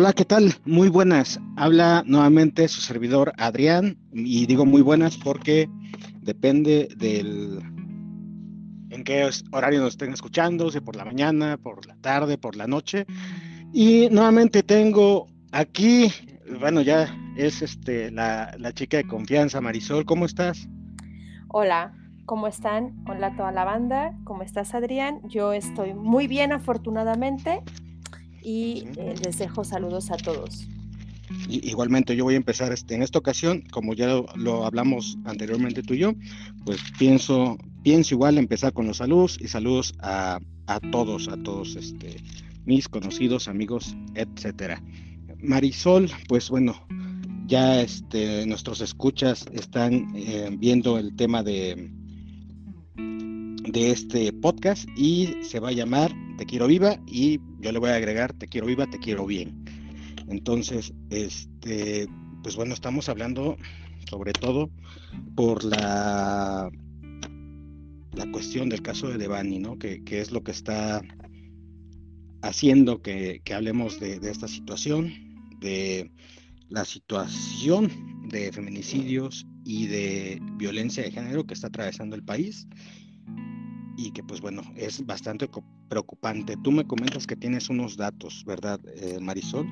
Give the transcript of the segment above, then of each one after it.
Hola, ¿qué tal? Muy buenas. Habla nuevamente su servidor Adrián y digo muy buenas porque depende del en qué horario nos estén escuchando, si por la mañana, por la tarde, por la noche. Y nuevamente tengo aquí, bueno, ya es este la, la chica de confianza, Marisol, ¿cómo estás? Hola, ¿cómo están? Hola a toda la banda, ¿cómo estás Adrián? Yo estoy muy bien afortunadamente y eh, les dejo saludos a todos. igualmente yo voy a empezar este, en esta ocasión, como ya lo, hablamos anteriormente tú y yo, pues pienso, pienso igual empezar con los saludos y saludos a, a todos, a todos este, mis conocidos, amigos, etcétera. Marisol, pues bueno, ya este, nuestros escuchas están eh, viendo el tema de, de este podcast y se va a llamar Te quiero viva y yo le voy a agregar Te quiero viva, te quiero bien. Entonces, este, pues bueno, estamos hablando sobre todo por la, la cuestión del caso de Devani, ¿no? Que, es lo que está haciendo que, hablemos de, de, esta situación, de la situación de feminicidios y de violencia de género que está atravesando el país y que pues bueno, es bastante preocupante. Tú me comentas que tienes unos datos, ¿verdad, eh, Marisol?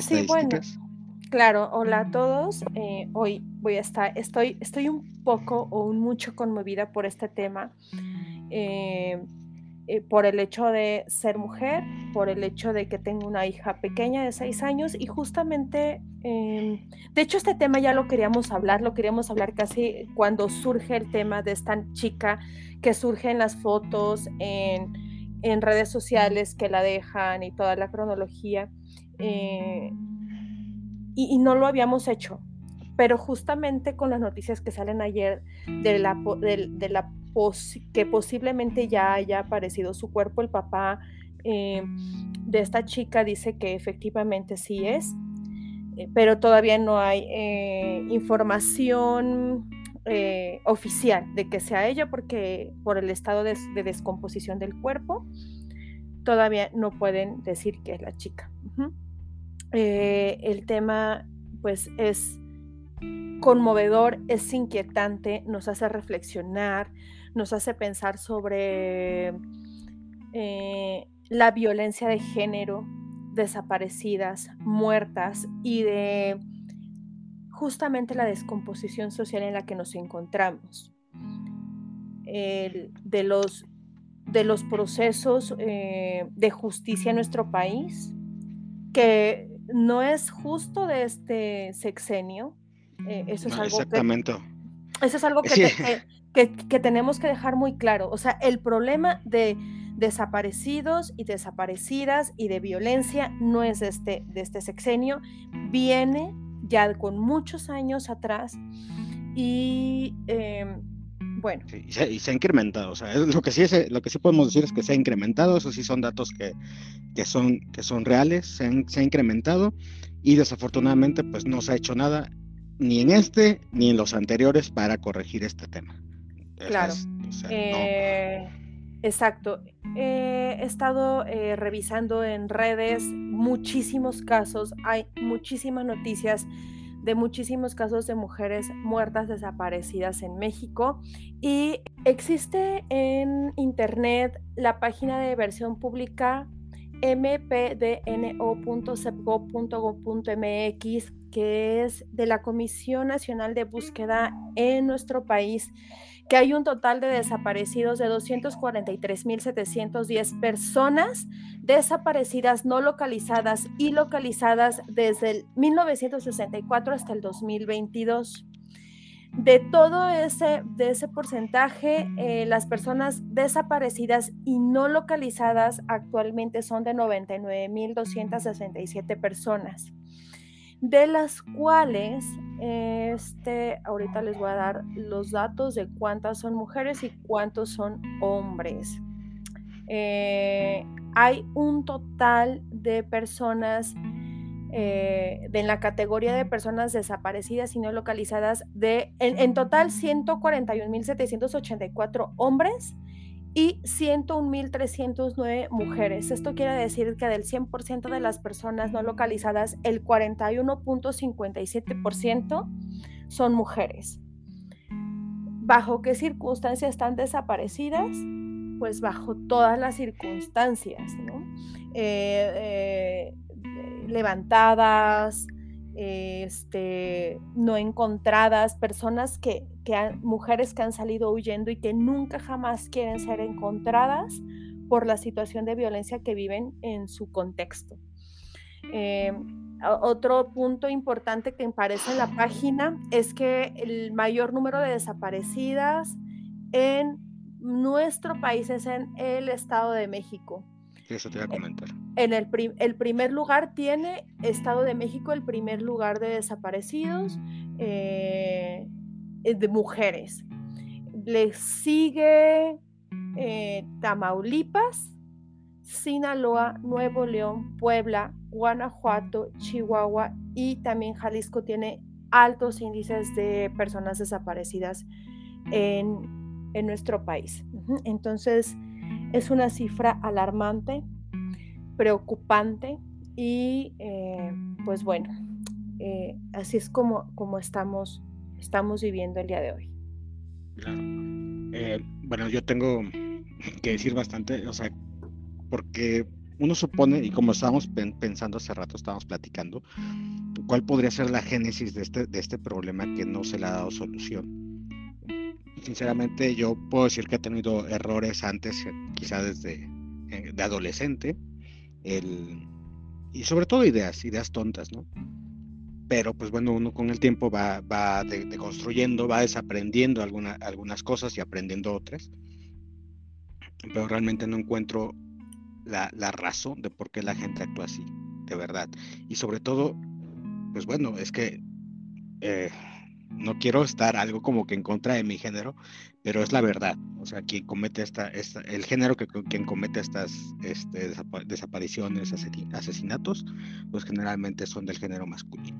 Sí, bueno, claro, hola a todos. Eh, hoy voy a estar, estoy, estoy un poco o un mucho conmovida por este tema. Eh, eh, por el hecho de ser mujer, por el hecho de que tengo una hija pequeña de seis años y justamente, em, de hecho este tema ya lo queríamos hablar, lo queríamos hablar casi cuando surge el tema de esta chica que surge en las fotos, en, en redes sociales que la dejan y toda la cronología. Eh, y, no lo habíamos hecho, pero justamente con las noticias que salen ayer de la, de la que posiblemente ya haya aparecido su cuerpo. El papá eh, de esta chica dice que efectivamente sí es, eh, pero todavía no hay eh, oficial de que sea ella porque por el estado de, descomposición del cuerpo todavía no pueden decir que es la chica. el tema pues es conmovedor, es inquietante, nos hace reflexionar, nos hace pensar sobre eh, la violencia de género, desaparecidas, muertas y de justamente la descomposición social en la que nos encontramos. de, los, de los procesos eh, de justicia en nuestro país, que no es justo de este sexenio. Eh, eso es algo exactamente. eso es algo que, que, tenemos que dejar muy claro. O sea, el problema de desaparecidos y desaparecidas y de violencia no es de este, de este sexenio, viene ya con muchos años atrás y em, bueno. y, se, ha incrementado, o sea, lo que, sí es, lo que sí podemos decir es que se ha incrementado, eso sí son datos que, que, son, que son reales, se, se ha incrementado y desafortunadamente pues no se ha hecho nada ni en este ni en los anteriores para corregir este tema. Claro. Eh, exacto. he estado eh, revisando en redes muchísimos casos, hay muchísimas noticias de muchísimos casos de mujeres muertas desaparecidas en México y existe en internet la página de versión pública mpdno.cepgo.gov.mx que es de la Comisión Nacional de Búsqueda en nuestro país que hay un total de desaparecidos de 243.710 personas desaparecidas, no localizadas y localizadas desde el 1964 hasta el 2022. De todo ese, de ese porcentaje, eh, las personas desaparecidas y no localizadas actualmente son de 99.267 personas de las cuales, este, ahorita les voy a dar los datos de cuántas son mujeres y cuántos son hombres. Eh, hay un total de personas eh, de, en la categoría de personas desaparecidas y no localizadas de en, en total 141.784 hombres y 101.309 mujeres. Esto quiere decir que del 100% de las personas no localizadas, el 41.57% son mujeres. ¿Bajo qué circunstancias están desaparecidas? Pues bajo todas las circunstancias, ¿no? Eh, eh, levantadas, este, no encontradas, personas que, mujeres que han salido huyendo y que nunca jamás quieren ser encontradas por la situación de violencia que viven en su contexto. Eh, otro punto importante que aparece en la página es que el mayor número de desaparecidas en nuestro país es en el Estado de México. Eso te voy a comentar. En el, el, primer lugar tiene Estado de México, el primer lugar de desaparecidos eh, de mujeres. Le sigue eh, Tamaulipas, Sinaloa, Nuevo León, Puebla, Guanajuato, Chihuahua y también Jalisco tiene altos índices de personas desaparecidas en, en nuestro país. Entonces, es una cifra alarmante, preocupante y eh, pues bueno, eh, así es como, como estamos, estamos viviendo el día de hoy. Claro. Eh, bueno, yo tengo que decir bastante, o sea, porque uno supone, y como estábamos pensando hace rato, estábamos platicando, cuál podría ser la génesis de este, de este problema que no se le ha dado solución sinceramente yo puedo decir que he tenido errores antes, eh, quizá desde eh, de adolescente, el, y sobre todo ideas, ideas tontas, ¿no? Pero pues bueno, uno con el tiempo va, va deconstruyendo, va desaprendiendo algunas cosas y aprendiendo otras, pero realmente no encuentro la, la razón de por qué la gente actúa así, de verdad. Y sobre todo, pues bueno, es que... Eh, no quiero estar algo como que en contra de mi género, pero es la verdad. O sea, quien comete esta, el género que quien comete estas este, desapariciones, asesinatos, pues generalmente son del género masculino.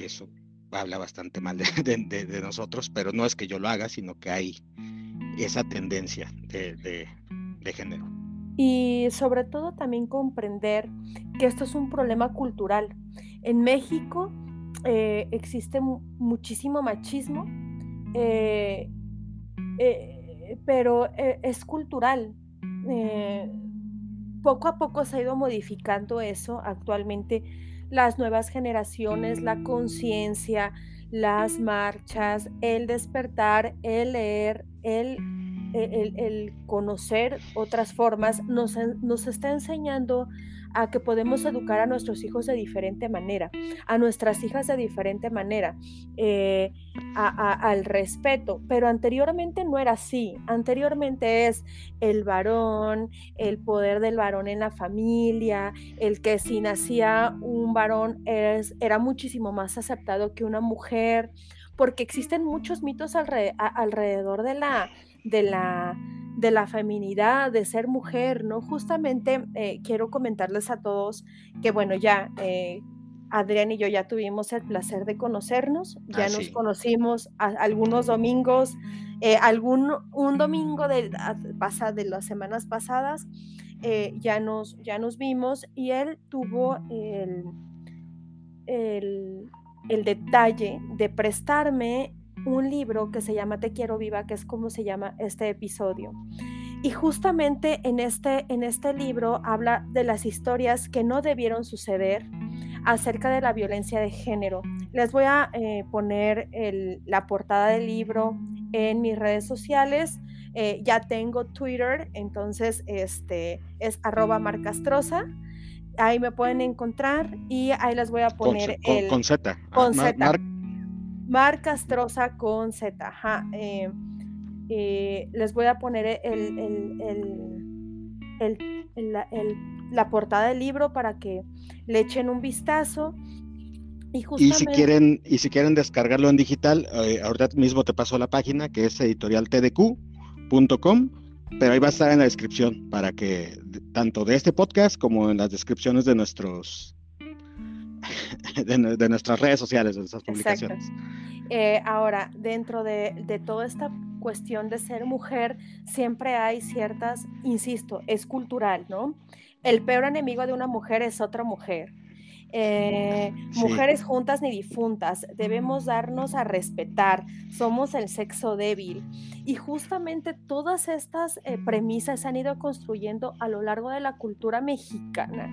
Eso habla bastante mal de, nosotros, pero no es que yo lo haga, sino que hay esa tendencia de género. Y sobre todo también comprender que esto es un problema cultural. En México, eh, existe muchísimo machismo, eh, eh, pero es cultural. poco a poco se ha ido modificando eso actualmente. Las nuevas generaciones, la conciencia, las marchas, el despertar, el leer, el, el, conocer otras formas, nos, nos está enseñando a que podemos educar a nuestros hijos de diferente manera, a nuestras hijas de diferente manera, eh, al respeto, pero anteriormente no era así, anteriormente es el varón, el poder del varón en la familia, el que si nacía un varón es, era muchísimo más aceptado que una mujer, porque existen muchos mitos alrededor de la, de la de la feminidad, de ser mujer, ¿no? Justamente eh, quiero comentarles a todos que, bueno, ya eh, Adrián y yo ya tuvimos el placer de conocernos, ya nos conocimos algunos domingos, eh, algún, un domingo de, de las semanas pasadas, ya, nos, ya nos vimos y él tuvo el, el, el detalle de prestarme un libro que se llama Te quiero viva, que es como se llama este episodio. Y justamente en este, en este libro habla de las historias que no debieron suceder acerca de la violencia de género. Les voy a eh, poner la portada del libro en mis redes sociales. Eh, ya tengo Twitter, entonces este es arroba marcastrosa. Ahí me pueden encontrar y ahí les voy a poner con, el... Con Z. Con Z. Mar Castrosa con Z. Eh, eh, les voy a poner la, portada del libro para que le echen un vistazo. Y, si quieren, y si quieren descargarlo en digital, eh, ahorita mismo te paso la página que es editorialtdq.com, pero ahí va a estar en la descripción para que tanto de este podcast como en las descripciones de nuestros de, nuestras redes sociales, de nuestras publicaciones. Eh, ahora, dentro de, toda esta cuestión de ser mujer, siempre hay ciertas, insisto, es cultural, ¿no? El peor enemigo de una mujer es otra mujer. Eh, mujeres juntas ni difuntas, debemos darnos a respetar, somos el sexo débil. Y justamente todas estas eh, premisas se han ido construyendo a lo largo de la cultura mexicana,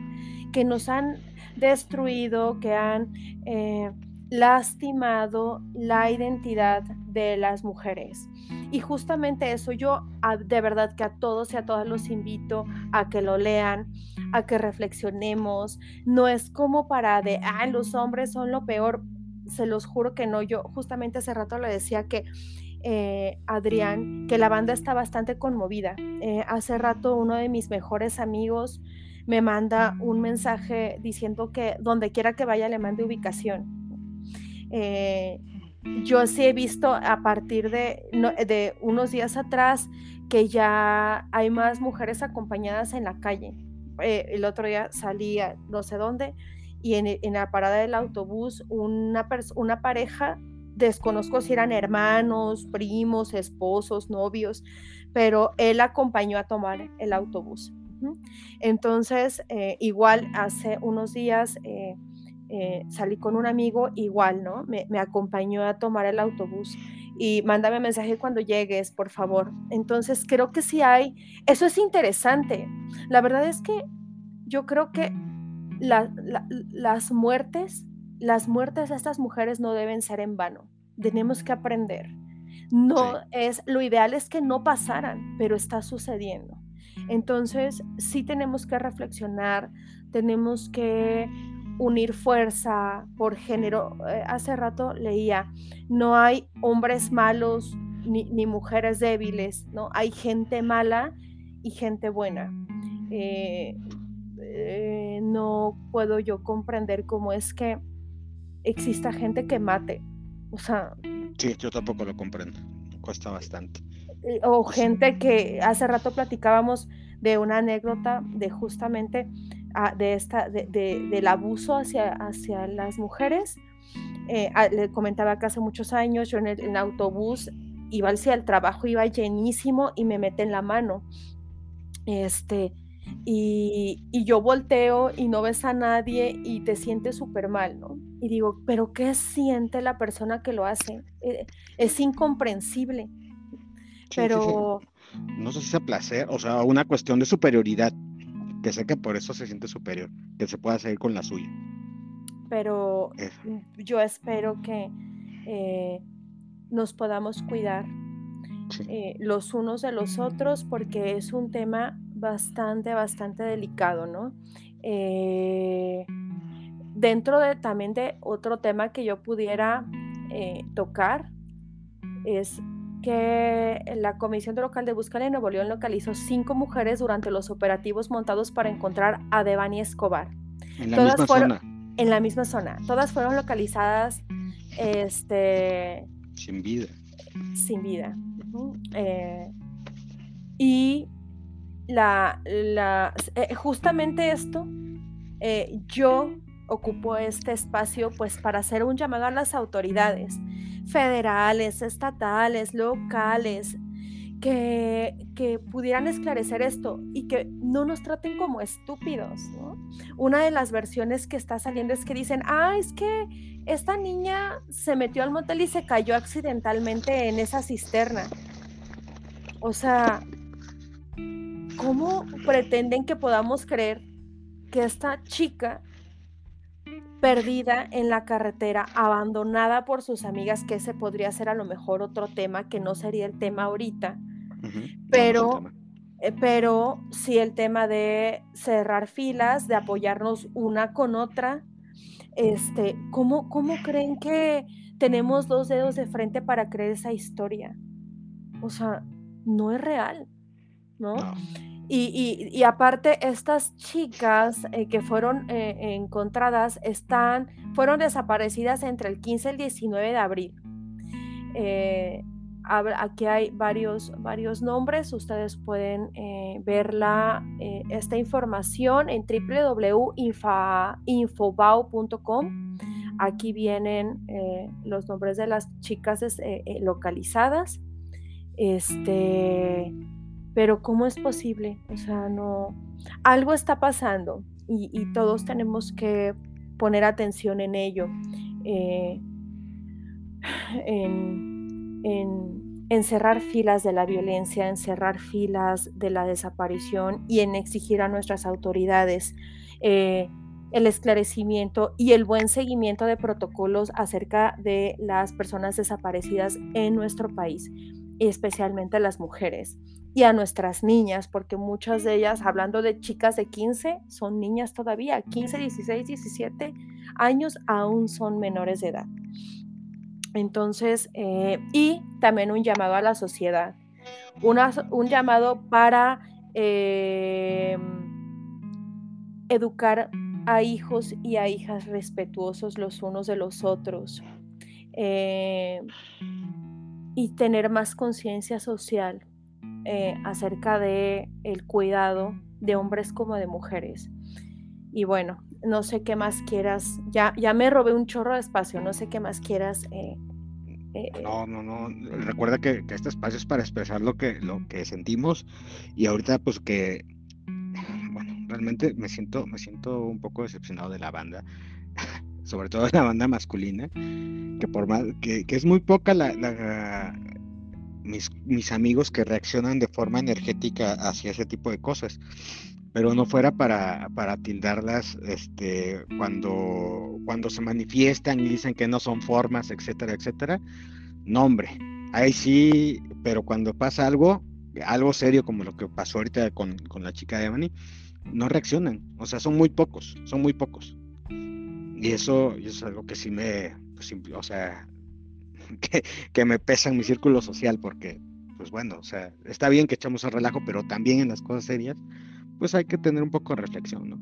que nos han destruido, que han... Eh, lastimado la identidad de las mujeres. Y justamente eso yo de verdad que a todos y a todas los invito a que lo lean, a que reflexionemos. No es como para de, ah, los hombres son lo peor. Se los juro que no. Yo justamente hace rato le decía que eh, Adrián, que la banda está bastante conmovida. Eh, hace rato uno de mis mejores amigos me manda un mensaje diciendo que donde quiera que vaya le mande ubicación eh, yo sí he visto a partir de, de, unos días atrás que ya hay más mujeres acompañadas en la calle. Eh, el otro día salía no sé dónde y en, la parada del autobús una, una pareja, desconozco si eran hermanos, primos, esposos, novios, pero él acompañó a tomar el autobús. Entonces, eh, igual hace unos días salí con un amigo igual, ¿no? Me, acompañó a tomar el autobús y mándame mensaje cuando llegues, por favor. Entonces creo que sí hay, eso es interesante. La verdad es que yo creo que las muertes, las muertes de estas mujeres no deben ser en vano. Tenemos que aprender. No es, lo ideal es que no pasaran, pero está sucediendo. Entonces, sí tenemos que reflexionar, tenemos que unir fuerza por género. Eh, hace rato leía, no hay hombres malos ni, mujeres débiles, ¿no? Hay gente mala y gente buena. Eh, eh, no puedo yo comprender cómo es que exista gente que mate. O sea. Sí, yo tampoco lo comprendo. Cuesta bastante. O gente que hace rato platicábamos de una anécdota de justamente de esta, de, del abuso hacia, hacia las mujeres. Eh, le comentaba que hace muchos años yo en el, autobús iba hacia el trabajo, iba llenísimo y me meten la mano. Este, y, y, yo volteo y no ves a nadie y te sientes súper mal, ¿no? Y digo, pero ¿qué siente la persona que lo hace? Eh, es incomprensible. pero... No sé si sea placer, o sea, una cuestión de superioridad que sé que por eso se siente superior, que se pueda seguir con la suya. Pero mm, yo espero que eh, nos podamos cuidar eh, los unos de los otros porque es un tema bastante, bastante delicado, ¿no? Eh, dentro de también de otro tema que yo pudiera tocar es que la Comisión de Local de Búsqueda de Nuevo León localizó cinco mujeres durante los operativos montados para encontrar a Devani Escobar. En la misma zona. En la misma zona. Todas fueron localizadas este, sin vida. Sin vida. Eh, y la, la eh, justamente esto, eh, yo ocupo este espacio pues para hacer un llamado a las autoridades federales, estatales, locales, que, que, pudieran esclarecer esto y que no nos traten como estúpidos. Una de las versiones que está saliendo es que dicen, ah, es que esta niña se metió al motel y se cayó accidentalmente en esa cisterna. O sea, ¿cómo pretenden que podamos creer que esta chica perdida en la carretera, abandonada por sus amigas, que ese podría ser a lo mejor otro tema que no sería el tema ahorita, pero, eh, pero sí el tema de cerrar filas, de apoyarnos una con otra. Este, ¿cómo, ¿Cómo creen que tenemos dos dedos de frente para creer esa historia? O sea, no es real, ¿no? Y, aparte, estas chicas eh, que fueron eh, encontradas están, fueron desaparecidas entre el 15 y el 19 de abril. Eh, aquí hay varios, varios nombres, ustedes pueden ver esta información en www.infobau.com. Aquí vienen los nombres de las chicas localizadas. Este, pero ¿cómo es posible? O sea, no, algo está pasando y, todos tenemos que poner atención en ello, eh, en, en, cerrar filas de la violencia, en cerrar filas de la desaparición y en exigir a nuestras autoridades eh, el esclarecimiento y el buen seguimiento de protocolos acerca de las personas desaparecidas en nuestro país, especialmente las mujeres y a nuestras niñas, porque muchas de ellas, hablando de chicas de 15, son niñas todavía, 15, 16, 17 años aún son menores de edad. Entonces, eh, y también un llamado a la sociedad, un llamado para eh, educar a hijos y a hijas respetuosos los unos de los otros eh, y tener más conciencia social eh, acerca de el cuidado de hombres como de mujeres. Y bueno, no sé qué más quieras, ya, ya me robé un chorro de espacio, no sé qué más quieras. Eh, no, no, no. Recuerda que, que, este espacio es para expresar lo que, lo que sentimos y ahorita pues que realmente me siento, me siento un poco decepcionado de la banda, sobre todo de la banda masculina, que por más, que, es muy poca la, mis, amigos que reaccionan de forma energética hacia ese tipo de cosas. Pero no fuera para, para tildarlas este, cuando, cuando se manifiestan y dicen que no son formas, etcétera, etcétera. No, hombre, ahí sí, pero cuando pasa algo, algo serio como lo que pasó ahorita con, con la chica de Ebony, no reaccionan, o sea, son muy pocos, son muy pocos. Y eso, es algo que sí me, pues, o sea, que, me pesa en mi círculo social, porque, pues bueno, o sea, está bien que echamos el relajo, pero también en las cosas serias, pues hay que tener un poco de reflexión, ¿no?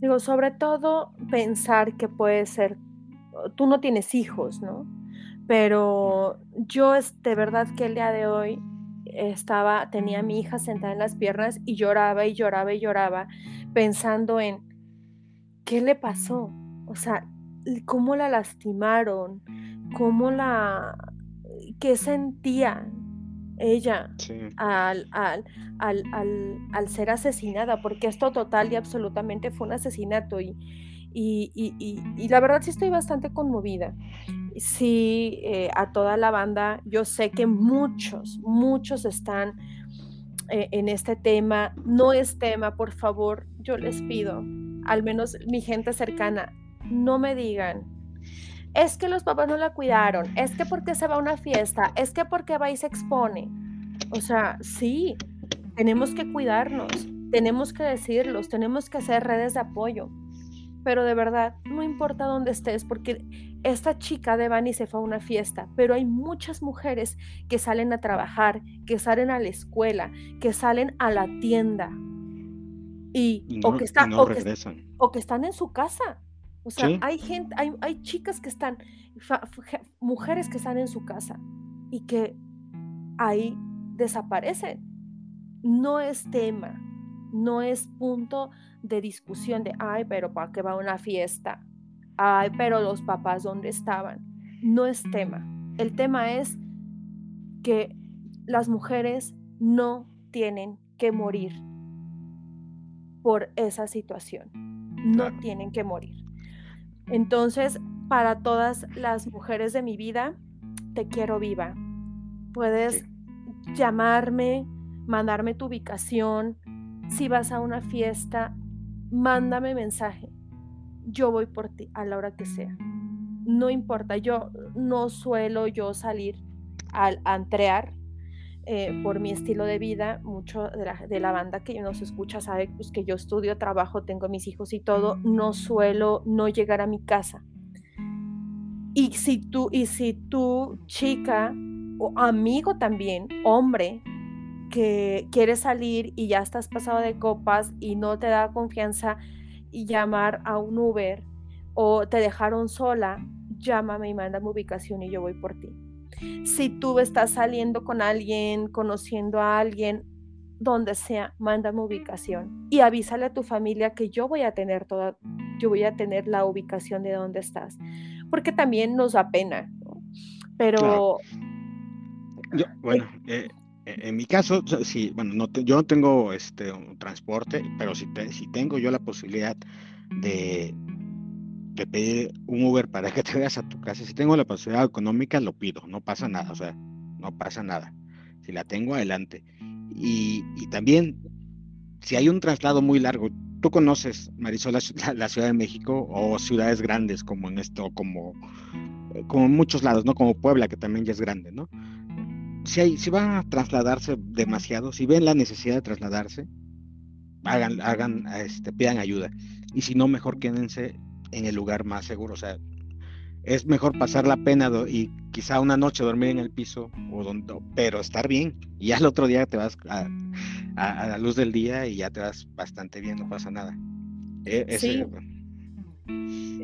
Digo, sobre todo pensar que puede ser, tú no tienes hijos, ¿no? Pero yo, de verdad que el día de hoy estaba, tenía a mi hija sentada en las piernas y lloraba y lloraba y lloraba pensando en qué le pasó, o sea, cómo la lastimaron, cómo la, qué sentía ella al, al, al, al, ser asesinada, porque esto total y absolutamente fue un asesinato y, y, y, y la verdad sí estoy bastante conmovida sí, eh, a toda la banda, yo sé que muchos, muchos están eh, en este tema. No es tema, por favor, yo les pido, al menos mi gente cercana, no me digan, es que los papás no la cuidaron, es que porque se va a una fiesta, es que porque va y se expone. O sea, sí, tenemos que cuidarnos, tenemos que decirlos, tenemos que hacer redes de apoyo. Pero de verdad, no importa dónde estés, porque esta chica de Bani se fue a una fiesta, pero hay muchas mujeres que salen a trabajar, que salen a la escuela, que salen a la tienda y, o, que están, o, que, están en su casa. O sea, hay gente, hay, hay, chicas que están, mujeres que están en su casa y que ahí desaparecen. No es tema, no es punto de discusión de, ay, pero ¿para qué va una fiesta? ay, pero los papás, ¿dónde estaban? No es tema. El tema es que las mujeres no tienen que morir por esa situación. No tienen que morir. Entonces, para todas las mujeres de mi vida, te quiero viva. Puedes llamarme, mandarme tu ubicación. Si vas a una fiesta, mándame mensaje yo voy por ti a la hora que sea. No importa, yo no suelo yo salir al antrear eh, por mi estilo de vida. Mucho de la, banda que nos escucha sabe pues, que yo estudio, trabajo, tengo mis hijos y todo. No suelo no llegar a mi casa. Y si tú, y si tú, chica o amigo también, hombre, que quieres salir y ya estás pasado de copas y no te da confianza y llamar a un Uber o te dejaron sola, llámame y mándame ubicación y yo voy por ti. Si tú estás saliendo con alguien, conociendo a alguien, donde sea, mándame ubicación y avísale a tu familia que yo voy a tener toda, yo voy a tener la ubicación de dónde estás, porque también nos da pena, pero bueno, eh, en mi caso, sí, bueno, no yo no tengo este un transporte, pero si, si tengo yo la posibilidad de, de pedir un Uber para que te vayas a tu casa, si tengo la posibilidad económica, lo pido, no pasa nada, o sea, no pasa nada. Si la tengo, adelante. Y, también, si hay un traslado muy largo, tú conoces, Marisol, la, Ciudad de México o ciudades grandes como en esto, como, eh, como en muchos lados, ¿no? Como Puebla, que también ya es grande, ¿no? Si, hay, si van a trasladarse demasiado, si ven la necesidad de trasladarse, hagan, hagan, este, pidan ayuda. Y si no, mejor quédense en el lugar más seguro. O sea, es mejor pasar la pena y quizá una noche dormir en el piso, o donde, pero estar bien. Y ya el otro día te vas a, la luz del día y ya te vas bastante bien, no pasa nada. E, sí.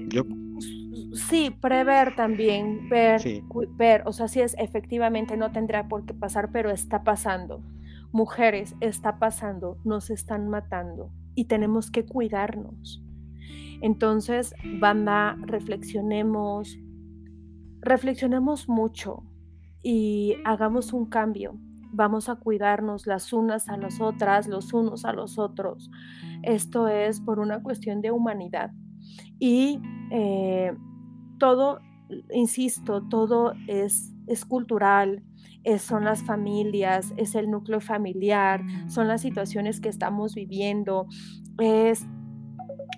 yo... sí, prever también, ver, ver, o sea, si es efectivamente no tendrá por qué pasar, pero está pasando. Mujeres, está pasando, nos están matando y tenemos que cuidarnos. Entonces, banda, reflexionemos, reflexionemos mucho y hagamos un cambio. Vamos a cuidarnos las unas a las otras, los unos a los otros. Esto es por una cuestión de humanidad. Y eh, todo, insisto, todo es, es cultural, son las familias, es el núcleo familiar, son las situaciones que estamos viviendo, es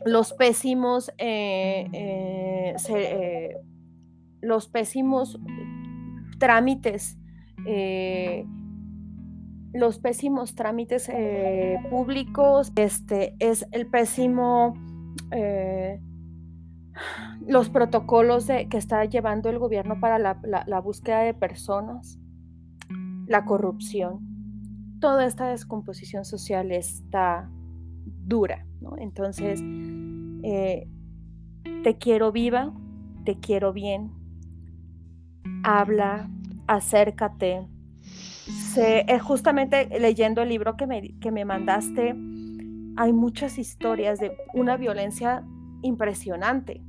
los pésimos, eh, eh, eh, los pésimos trámites, los pésimos trámites públicos, este es el pésimo, los protocolos que está llevando el gobierno para la búsqueda de personas, la corrupción. Toda esta descomposición social está dura, ¿no? Entonces, eh, te quiero viva, te quiero bien, habla, acércate. Eh, justamente leyendo el libro que me, que me mandaste, hay muchas historias de una violencia impresionante.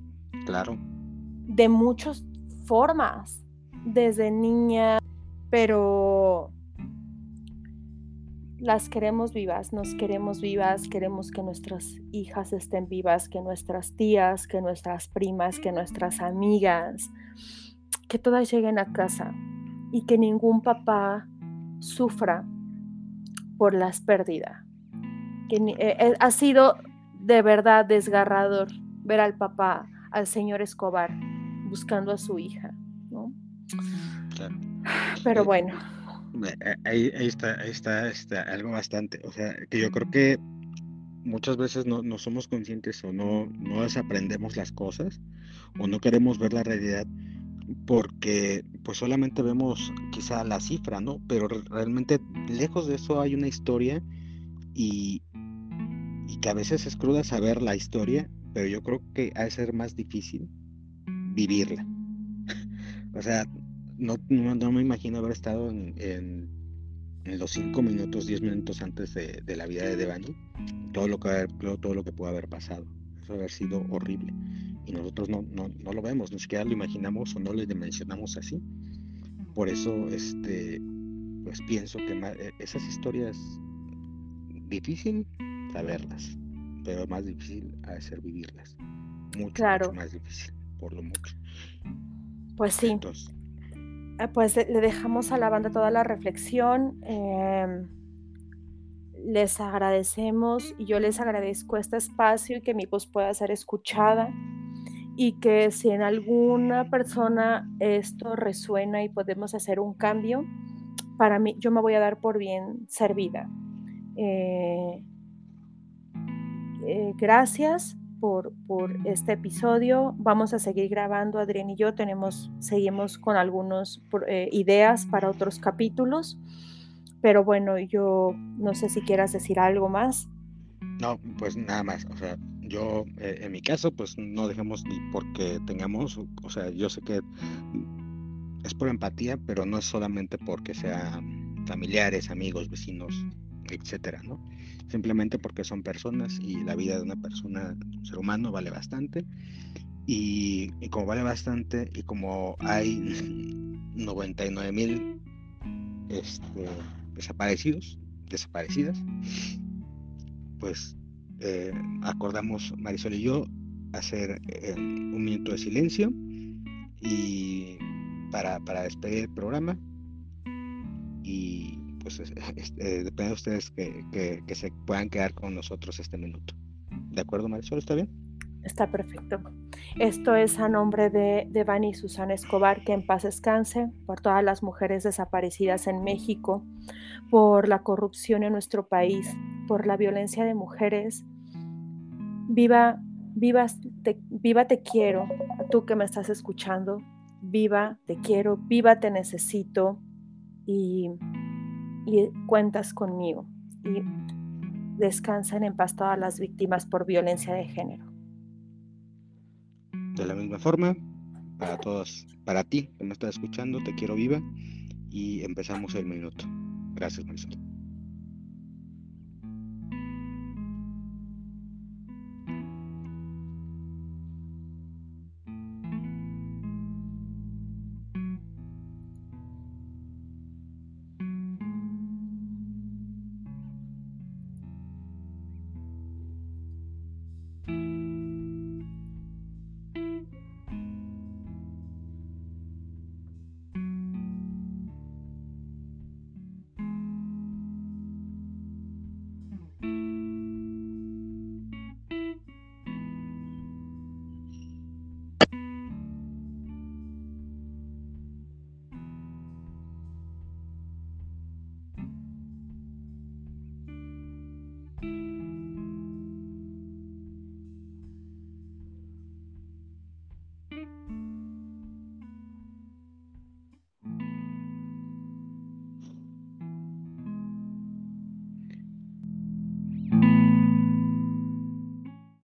Claro. De muchas formas, desde niña, pero las queremos vivas, nos queremos vivas, queremos que nuestras hijas estén vivas, que nuestras tías, que nuestras primas, que nuestras amigas, que todas lleguen a casa y que ningún papá sufra por las pérdidas. Que, eh, eh, ha sido de verdad desgarrador ver al papá, al señor Escobar, buscando a su hija, ¿no? Pero bueno. Eh, ahí, está, ahí está, algo bastante, o sea, que yo creo que muchas veces no, no somos conscientes o no, no desaprendemos las cosas o no queremos ver la realidad porque pues solamente vemos quizá la cifra, ¿no? Pero realmente lejos de eso hay una historia y, y que a veces es cruda saber la historia, pero yo creo que ha de ser más difícil vivirla. o sea, no, no, me imagino haber estado en, en, los cinco minutos, diez minutos antes de, de la vida de Devani, todo lo que todo lo que pudo haber pasado. Eso haber sido horrible. Y nosotros no, no, no lo vemos, ni siquiera lo imaginamos o no lo dimensionamos así. Por eso, este, pues pienso que e, esas historias difícil saberlas, pero más difícil ha de ser vivirlas. Mucho, claro. mucho más difícil, por lo mucho. Pues sí. Pues le dejamos a la banda toda la reflexión. Em, les agradecemos y yo les agradezco este espacio y que mi voz pueda ser escuchada y que si en alguna persona esto resuena y podemos hacer un cambio, para mí yo me voy a dar por bien servida. Eh, eh, gracias por, este episodio. Vamos a seguir grabando, Adrián y yo. Tenemos, seguimos con algunas eh, ideas para otros capítulos. Pero bueno, yo no sé si quieras decir algo más. No, pues nada más. O sea, yo eh, en mi caso, pues no dejemos ni porque tengamos, o sea, yo sé que es por empatía, pero no es solamente porque sean familiares, amigos, vecinos, etcétera, ¿no? Simplemente porque son personas y la vida de una persona, un ser humano, vale bastante. Y, como vale bastante y como hay 99 mil este, desaparecidos, desaparecidas, pues eh, acordamos Marisol y yo hacer eh, un minuto de silencio y para, para despedir el programa y pues eh, depende de ustedes que, se puedan quedar con nosotros este minuto. ¿De acuerdo, Marisol? ¿Está bien? Está perfecto. Esto es a nombre de, de Vani y Susana Escobar, que en paz descanse, por todas las mujeres desaparecidas en México, por la corrupción en nuestro país, por la violencia de mujeres. Viva, viva, te, viva te quiero, tú que me estás escuchando. Viva, te quiero, viva, te necesito y, y cuentas conmigo. Y descansen en paz todas las víctimas por violencia de género. De la misma forma, para todos, para ti que me estás escuchando, te quiero viva y empezamos el minuto. Gracias, Marisol.